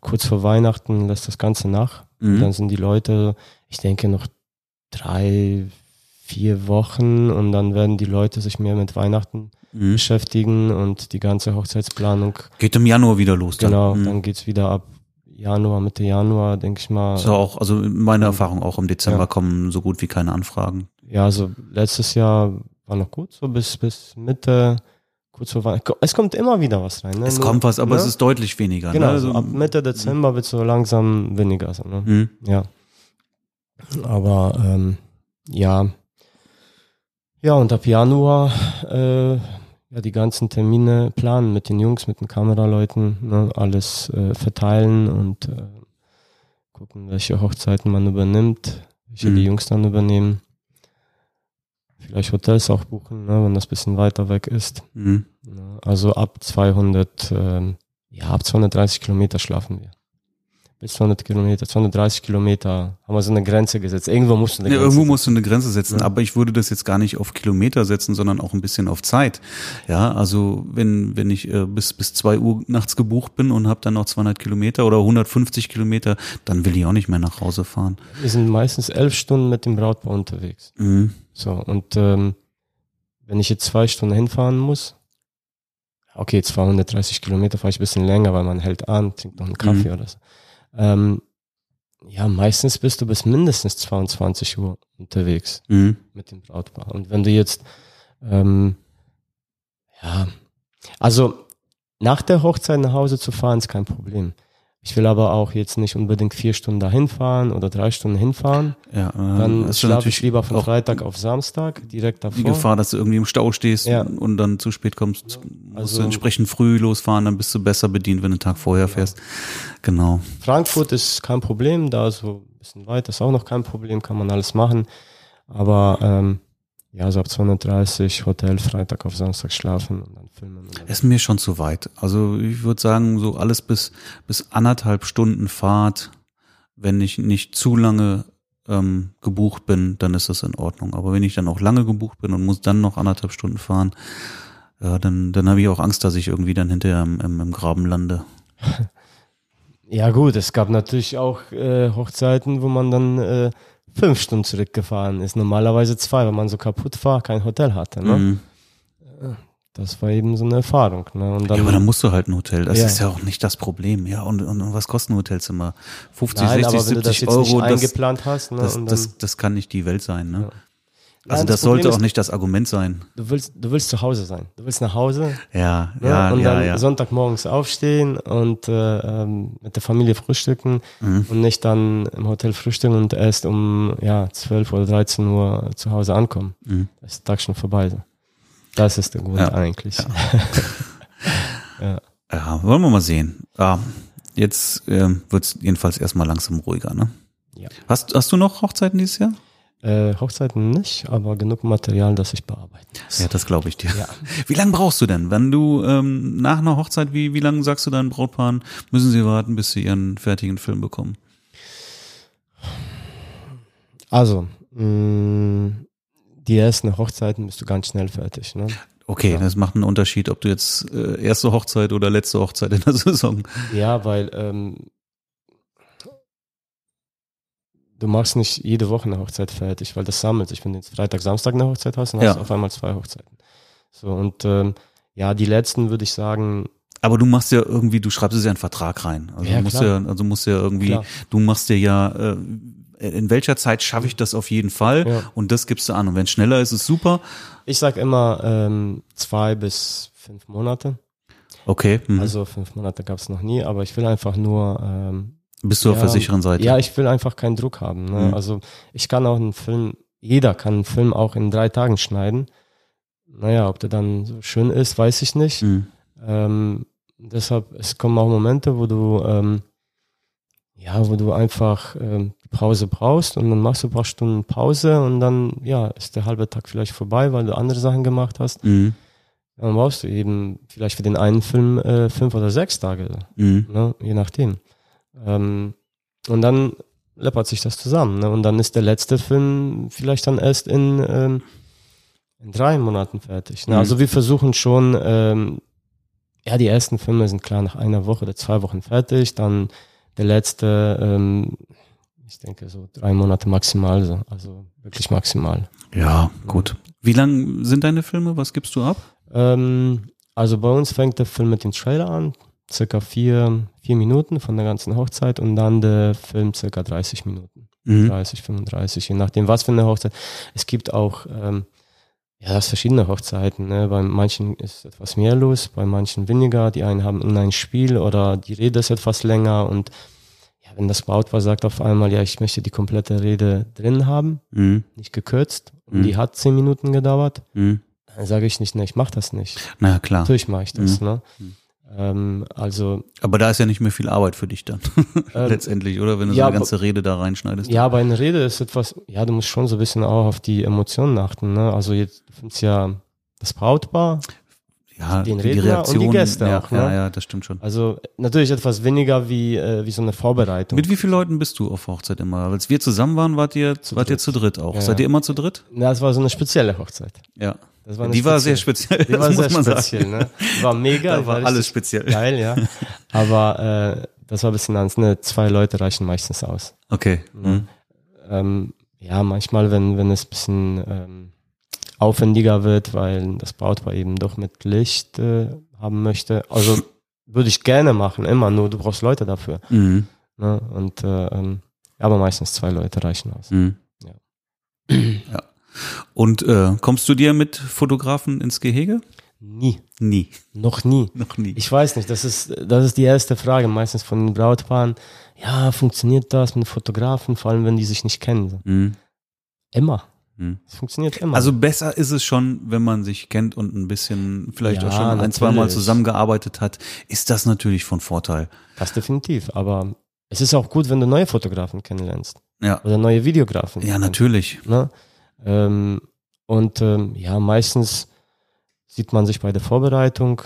kurz vor Weihnachten lässt das Ganze nach. Mhm. Dann sind die Leute, ich denke noch drei, vier Wochen und dann werden die Leute sich mehr mit Weihnachten Mhm. beschäftigen und die ganze Hochzeitsplanung. Geht im Januar wieder los. Dann. Genau, Mhm. dann geht's wieder ab Januar, Mitte Januar, denke ich mal. Ja auch, also in meiner Erfahrung auch im Dezember Ja. kommen so gut wie keine Anfragen. Ja, also letztes Jahr war noch gut, so bis, bis Mitte, kurz vor Weihnachten. Es kommt immer wieder was rein. Ne? Es Nur- kommt was, aber ne? es ist deutlich weniger. Genau, ne? also ab Mitte Dezember wird so langsam weniger. So, ne? Mhm. Ja. Aber ähm, ja. Ja, und ab Januar äh, ja die ganzen Termine planen mit den Jungs, mit den Kameraleuten, ne, alles äh, verteilen und äh, gucken, welche Hochzeiten man übernimmt, welche Mhm. die Jungs dann übernehmen. Vielleicht Hotels auch buchen, ne, wenn das bisschen weiter weg ist. Mhm. Ne, Also ab 200, ähm, ja, ab 230 Kilometer schlafen wir. Bis 200 Kilometer, 230 Kilometer haben wir so eine Grenze gesetzt. Irgendwo musst du eine Ja, Grenze irgendwo musst du eine Grenze setzen, Ja. aber ich würde das jetzt gar nicht auf Kilometer setzen, sondern auch ein bisschen auf Zeit. Ja, also wenn wenn ich äh, bis bis zwei Uhr nachts gebucht bin und habe dann noch 200 Kilometer oder 150 Kilometer, dann will ich auch nicht mehr nach Hause fahren. Wir sind meistens elf Stunden mit dem Brautpaar unterwegs. Mhm. So, und ähm, wenn ich jetzt zwei Stunden hinfahren muss, okay, 230 Kilometer fahre ich ein bisschen länger, weil man hält an, trinkt noch einen Kaffee Mhm. oder so. Ähm, ja, meistens bist du bis mindestens 22 Uhr unterwegs Mhm. mit dem Brautpaar. Und wenn du jetzt, ähm, ja, also nach der Hochzeit nach Hause zu fahren, ist kein Problem. Ich will aber auch jetzt nicht unbedingt vier Stunden dahin fahren oder drei Stunden hinfahren. Ja, äh, Dann schlafe ich lieber von Freitag auf Samstag direkt davor. die Gefahr, dass du irgendwie im Stau stehst Ja. und dann zu spät kommst, musst Also- du entsprechend früh losfahren, dann bist du besser bedient, wenn du einen Tag vorher fährst. Genau. Frankfurt ist kein Problem, da so ein bisschen weit ist auch noch kein Problem, kann man alles machen. Aber ähm, ja, so ab 230 Hotel, Freitag auf Samstag schlafen und dann filmen. Und dann Ist mir schon zu weit. Also ich würde sagen, so alles bis, bis anderthalb Stunden Fahrt, wenn ich nicht zu lange ähm, gebucht bin, dann ist das in Ordnung. Aber wenn ich dann auch lange gebucht bin und muss dann noch anderthalb Stunden fahren, ja, dann, dann habe ich auch Angst, dass ich irgendwie dann hinterher im, im, im Graben lande. Ja gut, es gab natürlich auch äh, Hochzeiten, wo man dann äh, fünf Stunden zurückgefahren ist. Normalerweise zwei, weil man so kaputt war, kein Hotel hatte. Ne? Mhm. Das war eben so eine Erfahrung. Ne? Und dann, Ja, aber dann musst du halt ein Hotel. Das Ja. ist ja auch nicht das Problem. Ja, und, und, und was kostet ein Hotelzimmer? 50, Nein, 60, aber wenn du das 70 jetzt nicht Euro. Das, eingeplant hast, ne? das, das, das kann nicht die Welt sein. Ne? Ja. Also das, das sollte ist- auch nicht das Argument sein. du willst, du willst zu Hause sein. Du willst nach Hause Ja, ne? ja, und ja, dann ja. Sonntagmorgens aufstehen und äh, ähm, mit der Familie frühstücken Mhm. und nicht dann im Hotel frühstücken und erst um ja 12 oder 13 Uhr zu Hause ankommen. Mhm. Da ist der Tag schon vorbei. Das ist der Grund Ja. eigentlich. Ja, wollen wir mal sehen. Ja, jetzt ähm, wird es jedenfalls erstmal langsam ruhiger. Ne? Ja. Hast, hast du noch Hochzeiten dieses Jahr? Äh, Hochzeiten nicht, aber genug Material, das ich bearbeiten muss. Ja, das glaube ich dir. Ja. Wie lange brauchst du denn? Wenn du ähm, nach einer Hochzeit, wie, wie lange sagst du deinen Brautpaaren, müssen sie warten, bis sie ihren fertigen Film bekommen? Also, mh, die ersten Hochzeiten bist du ganz schnell fertig. Ne? Okay, Ja. das macht einen Unterschied, ob du jetzt äh, erste Hochzeit oder letzte Hochzeit in der Saison. Ja, weil ähm, du machst nicht jede Woche eine Hochzeit fertig, weil das sammelt sich. Wenn du jetzt Freitag, Samstag eine Hochzeit hast, dann Ja. hast du auf einmal zwei Hochzeiten. So, und ähm, ja, die letzten würde ich sagen, Aber du machst ja irgendwie, du schreibst es ja in einen Vertrag rein. Also Ja, du musst ja, also musst ja irgendwie, Klar. du machst dir ja, äh, in welcher Zeit schaffe ich das auf jeden Fall Ja. und das gibst du an. Und wenn es schneller ist, ist super. ich sag immer ähm, zwei bis fünf Monate. Okay, mhm. Also fünf Monate gab es noch nie, aber ich will einfach nur ähm, bist du auf ja, der sicheren Seite. Ja, ich will einfach keinen Druck haben. Ne? Mhm. Also ich kann auch einen Film, jeder kann einen Film auch in drei Tagen schneiden. Naja, ob der dann so schön ist, weiß ich nicht. Mhm. Ähm, deshalb, es kommen auch Momente, wo du, ähm, ja, wo du einfach ähm, die Pause brauchst und dann machst du ein paar Stunden Pause und dann, ja, ist der halbe Tag vielleicht vorbei, weil du andere Sachen gemacht hast. Mhm. Dann brauchst du eben vielleicht für den einen Film äh, fünf oder sechs Tage, Mhm. ne? je nachdem. Ähm, und dann läppert sich das zusammen. Ne? Und dann ist der letzte Film vielleicht dann erst in, ähm, in drei Monaten fertig. Ne? Mhm. Also wir versuchen schon, ähm, ja, die ersten Filme sind klar nach einer Woche oder zwei Wochen fertig. Dann der letzte, ähm, ich denke so drei Monate maximal, so. also wirklich maximal. Ja, gut. Wie lang sind deine Filme? Was gibst du ab? Ähm, also bei uns fängt der Film mit dem Trailer an, circa vier, vier Minuten von der ganzen Hochzeit und dann der Film circa 30 Minuten. Mhm. 30, 35, je nachdem, was für eine Hochzeit. Es gibt auch, ähm, ja, das verschiedene Hochzeiten. Ne? Bei manchen ist etwas mehr los, bei manchen weniger. Die einen haben ein Spiel oder die Rede ist etwas länger und ja, wenn das Brautpaar sagt auf einmal, ja, ich möchte die komplette Rede drin haben, Mhm. nicht gekürzt, und Mhm. die hat zehn Minuten gedauert, Mhm. dann sage ich nicht, ne, ich mach das nicht. Na ja, klar. Natürlich mache ich das, Mhm. ne? Ähm, also, Aber da ist ja nicht mehr viel Arbeit für dich dann. Ähm, Letztendlich, oder? Wenn du ja, so eine ganze Rede da reinschneidest. ja, bei einer Rede ist etwas, ja, du musst schon so ein bisschen auch auf die Emotionen achten, ne? Also jetzt, du findest ja das Brautpaar, ja den die Redner und die Reaktion. Gäste ja, auch, ne? ja, ja, das stimmt schon. also natürlich etwas weniger wie, äh, wie so eine Vorbereitung. Mit wie vielen Leuten bist du auf Hochzeit immer? Als wir zusammen waren, wart ihr, Zu wart ihr dritt. zu dritt auch. Ja, Seid ja. ihr immer zu dritt? Na, das war so eine spezielle Hochzeit. Ja. War Die war sehr speziell, Die war sehr speziell, ne? Die war mega. Da war alles speziell. Geil, ja. Aber äh, das war ein bisschen anders. Ne? Zwei Leute reichen meistens aus. Okay. Mhm. Ähm, ja, manchmal, wenn, wenn es ein bisschen ähm, aufwendiger wird, weil das Brautpaar eben doch mit Licht äh, haben möchte. Also würde ich gerne machen, immer, nur du brauchst Leute dafür. Mhm. Ne? Und äh, ähm, aber meistens zwei Leute reichen aus. Mhm. Ja. ja. Und äh, kommst du dir mit Fotografen ins Gehege? Nie. Nie. Noch nie. Noch nie. Ich weiß nicht, das ist, das ist die erste Frage meistens von den Brautpaaren. Ja, funktioniert das mit Fotografen, vor allem wenn die sich nicht kennen? Mhm. Immer. Mhm. Es funktioniert immer. Also besser ist es schon, wenn man sich kennt und ein bisschen vielleicht Ja, auch schon ein, zwei Mal natürlich. zusammengearbeitet hat, ist das natürlich von Vorteil. das definitiv. Aber es ist auch gut, wenn du neue Fotografen kennenlernst. Ja. Oder neue Videografen. Ja, natürlich. Ne? Ähm, und ähm, ja, meistens sieht man sich bei der Vorbereitung,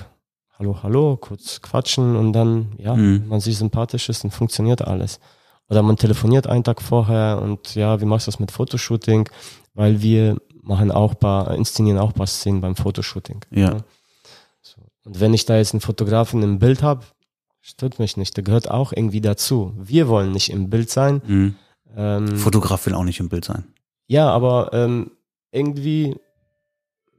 hallo, hallo, kurz quatschen und dann, ja, Mhm. wenn man sich sympathisch ist, dann funktioniert alles. Oder man telefoniert einen Tag vorher und ja, wie machst du das mit Fotoshooting? Weil wir machen auch paar, inszenieren auch paar Szenen beim Fotoshooting. Ja. ne? So. Und wenn ich da jetzt einen Fotografen im Bild habe, stört mich nicht, der gehört auch irgendwie dazu. Wir wollen nicht im Bild sein. Mhm. Ähm, Fotograf will auch nicht im Bild sein. Ja, aber ähm, irgendwie,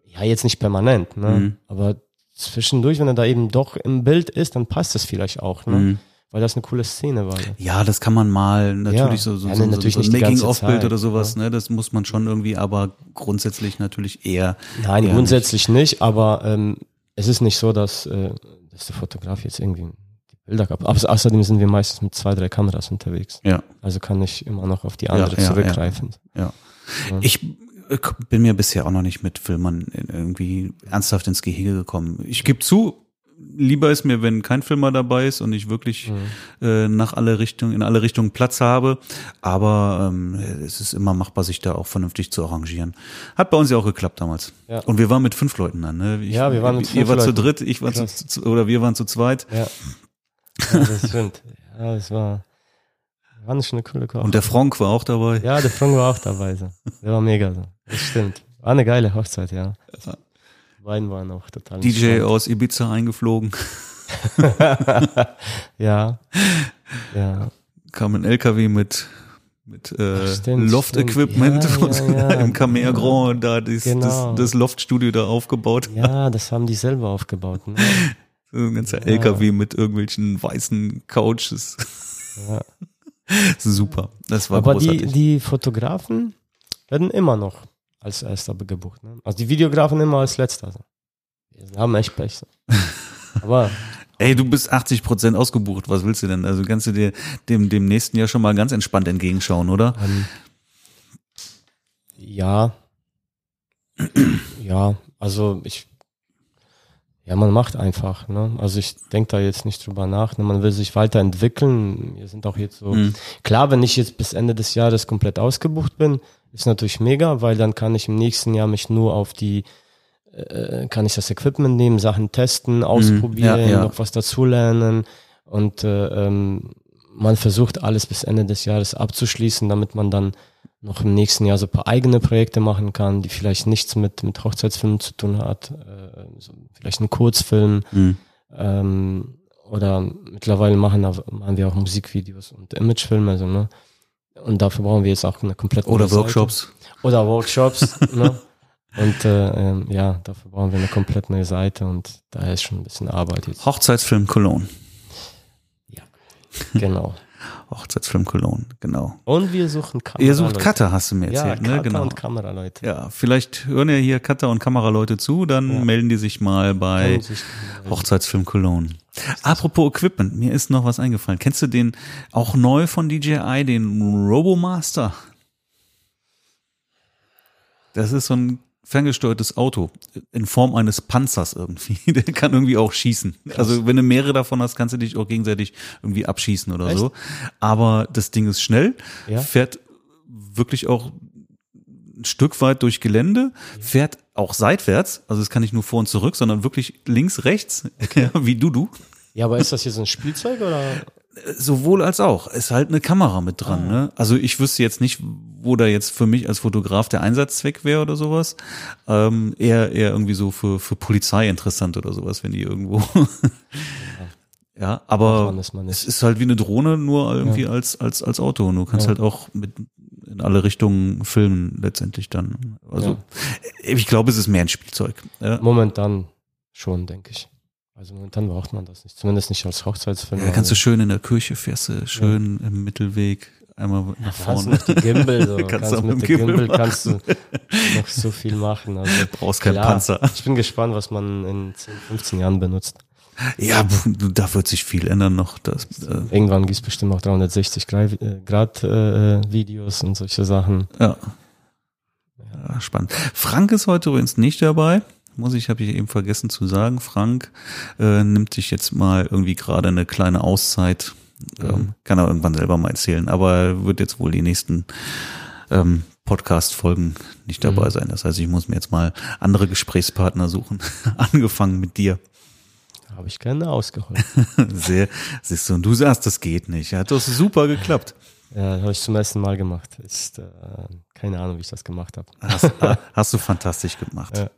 ja, jetzt nicht permanent, ne? Mhm. Aber zwischendurch, wenn er da eben doch im Bild ist, dann passt das vielleicht auch, ne? Mhm. Weil das eine coole Szene war. Ja, das kann man mal natürlich Ja. so, so, Ja, so, natürlich so nicht ganze Making-of-Bild oder sowas, ja. ne? Das muss man schon irgendwie, aber grundsätzlich natürlich eher. Nein, eher grundsätzlich nicht, aber ähm, es ist nicht so, dass, äh, dass der Fotograf jetzt irgendwie die Bilder gab. Au- Außerdem sind wir meistens mit zwei, drei Kameras unterwegs. Ja. Also kann ich immer noch auf die andere ja, zurückgreifen. Ich äh, bin mir bisher auch noch nicht mit Filmern irgendwie ernsthaft ins Gehege gekommen. Ich gebe zu, lieber ist mir, wenn kein Filmer dabei ist und ich wirklich Mhm. äh, nach alle Richtungen, in alle Richtungen Platz habe. Aber ähm, es ist immer machbar, sich da auch vernünftig zu arrangieren. Hat bei uns ja auch geklappt damals. Ja. Und wir waren mit fünf Leuten dann. Ne? Ich, Ja, wir waren mit Ihr fünf wart zu Leuten. dritt, ich war zu, Krass. zu, oder wir waren zu zweit. Ja. ja, das stimmt. Ja, das war, war schon eine coole Koch. Und der Frank war auch dabei. Ja, der Frank war auch dabei. So. Der war mega so. Das stimmt. War eine geile Hochzeit, ja. Beiden waren auch total DJ entspannt. aus Ibiza eingeflogen, Ja. Ja. kam ein LKW mit mit äh, Loft-Equipment. Ja, und ja, ja. im Camer Grand da das, Genau. das, das Loftstudio da aufgebaut. Ja, das haben die selber aufgebaut. Ne? So ein ganzer. LKW mit irgendwelchen weißen Couches. Ja. Super. Das war Aber die, großartig. die Fotografen werden immer noch als erster gebucht. Ne? Also die Videografen immer als letzter. So. Wir haben echt Pech. So. Aber Ey, du bist 80 Prozent ausgebucht. Was willst du denn? Also kannst du dir dem, dem nächsten Jahr schon mal ganz entspannt entgegenschauen, oder? Ähm, ja. ja, also ich, ja, man macht einfach, ne? Also ich denke da jetzt nicht drüber nach, ne? Man will sich weiterentwickeln. Wir sind auch jetzt so, Mhm. klar, wenn ich jetzt bis Ende des Jahres komplett ausgebucht bin, ist natürlich mega, weil dann kann ich im nächsten Jahr mich nur auf die, äh, kann ich das Equipment nehmen, Sachen testen, ausprobieren, Mhm. ja. noch was dazulernen und äh, ähm, man versucht alles bis Ende des Jahres abzuschließen, damit man dann noch im nächsten Jahr so ein paar eigene Projekte machen kann, die vielleicht nichts mit, mit Hochzeitsfilmen zu tun hat, äh, so vielleicht ein Kurzfilm Mhm. ähm, oder mittlerweile machen, machen wir auch Musikvideos und Imagefilme, also, ne? Und dafür brauchen wir jetzt auch eine komplette Oder neue Seite. Workshops. Oder Workshops, ne? Und äh, ähm, ja, dafür brauchen wir eine komplett neue Seite und da ist schon ein bisschen Arbeit jetzt. Hochzeitsfilm Cologne. Genau. Hochzeitsfilm Cologne, genau. Und wir suchen Kamera. Ihr sucht Cutter, hast du mir Ja, erzählt, Cutter ne? Genau. und Kameraleute. Ja, vielleicht hören ja hier Cutter und Kameraleute zu, dann Ja. melden die sich mal bei sich- Hochzeitsfilm Cologne. Apropos Equipment, mir ist noch was eingefallen. Kennst du den auch neu von DJI, den Robomaster? Das ist so ein ferngesteuertes Auto in Form eines Panzers irgendwie. Der kann irgendwie auch schießen. Also wenn du mehrere davon hast, kannst du dich auch gegenseitig irgendwie abschießen oder Echt? so. Aber das Ding ist schnell, Ja. fährt wirklich auch ein Stück weit durch Gelände, fährt auch seitwärts, also es kann nicht nur vor und zurück, sondern wirklich links, rechts, ja, wie du du. Ja, aber ist das jetzt ein Spielzeug oder? Sowohl als auch. Ist halt eine Kamera mit dran. Ne? Also ich wüsste jetzt nicht, wo da jetzt für mich als Fotograf der Einsatzzweck wäre oder sowas. Ähm, eher, eher irgendwie so für, für Polizei interessant oder sowas, wenn die irgendwo. ja, aber ist es ist halt wie eine Drohne, nur irgendwie als, als, als Auto. Und du kannst Ja. halt auch mit in alle Richtungen filmen letztendlich dann. Also Ja. ich glaube, es ist mehr ein Spielzeug. Ja. Momentan schon, denke ich. Also momentan braucht man das nicht. Zumindest nicht als Hochzeitsfilm. Ja, kannst du schön in der Kirche fährst du schön im Mittelweg einmal nach kannst du vorne. noch die Gimbal, so. Kannst kannst, mit mit dem Gimbal, Gimbal kannst du noch so viel machen. Also, Brauchst keinen klar, Panzer. Ich bin gespannt, was man in 10, 15 Jahren benutzt. Ja, da wird sich viel ändern noch. Das, äh, Irgendwann gibt es bestimmt auch 360 Grad, äh, Grad äh, Videos und solche Sachen. ja. ja. Spannend. Frank ist heute übrigens nicht dabei. Muss ich, habe ich eben vergessen zu sagen. Frank äh, nimmt sich jetzt mal irgendwie gerade eine kleine Auszeit. Ähm, kann er irgendwann selber mal erzählen, aber er wird jetzt wohl die nächsten ähm, Podcast-Folgen nicht dabei Mhm. sein. Das heißt, ich muss mir jetzt mal andere Gesprächspartner suchen. Angefangen mit dir. Habe ich gerne ausgeholt. Sehr, siehst du, und du sagst, das geht nicht. Hat doch super geklappt. ja, habe ich zum ersten Mal gemacht. Ist äh, keine Ahnung, wie ich das gemacht habe. Hast, hast du fantastisch gemacht. Ja.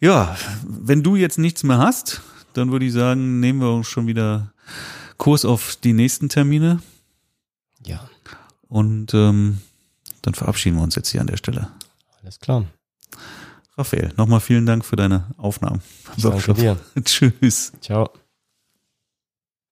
Ja, wenn du jetzt nichts mehr hast, dann würde ich sagen, nehmen wir uns schon wieder Kurs auf die nächsten Termine Ja, und ähm, dann verabschieden wir uns jetzt hier an der Stelle. alles klar. Raphael, nochmal vielen Dank für deine Aufnahmen. Ich danke dir. Tschüss. Ciao.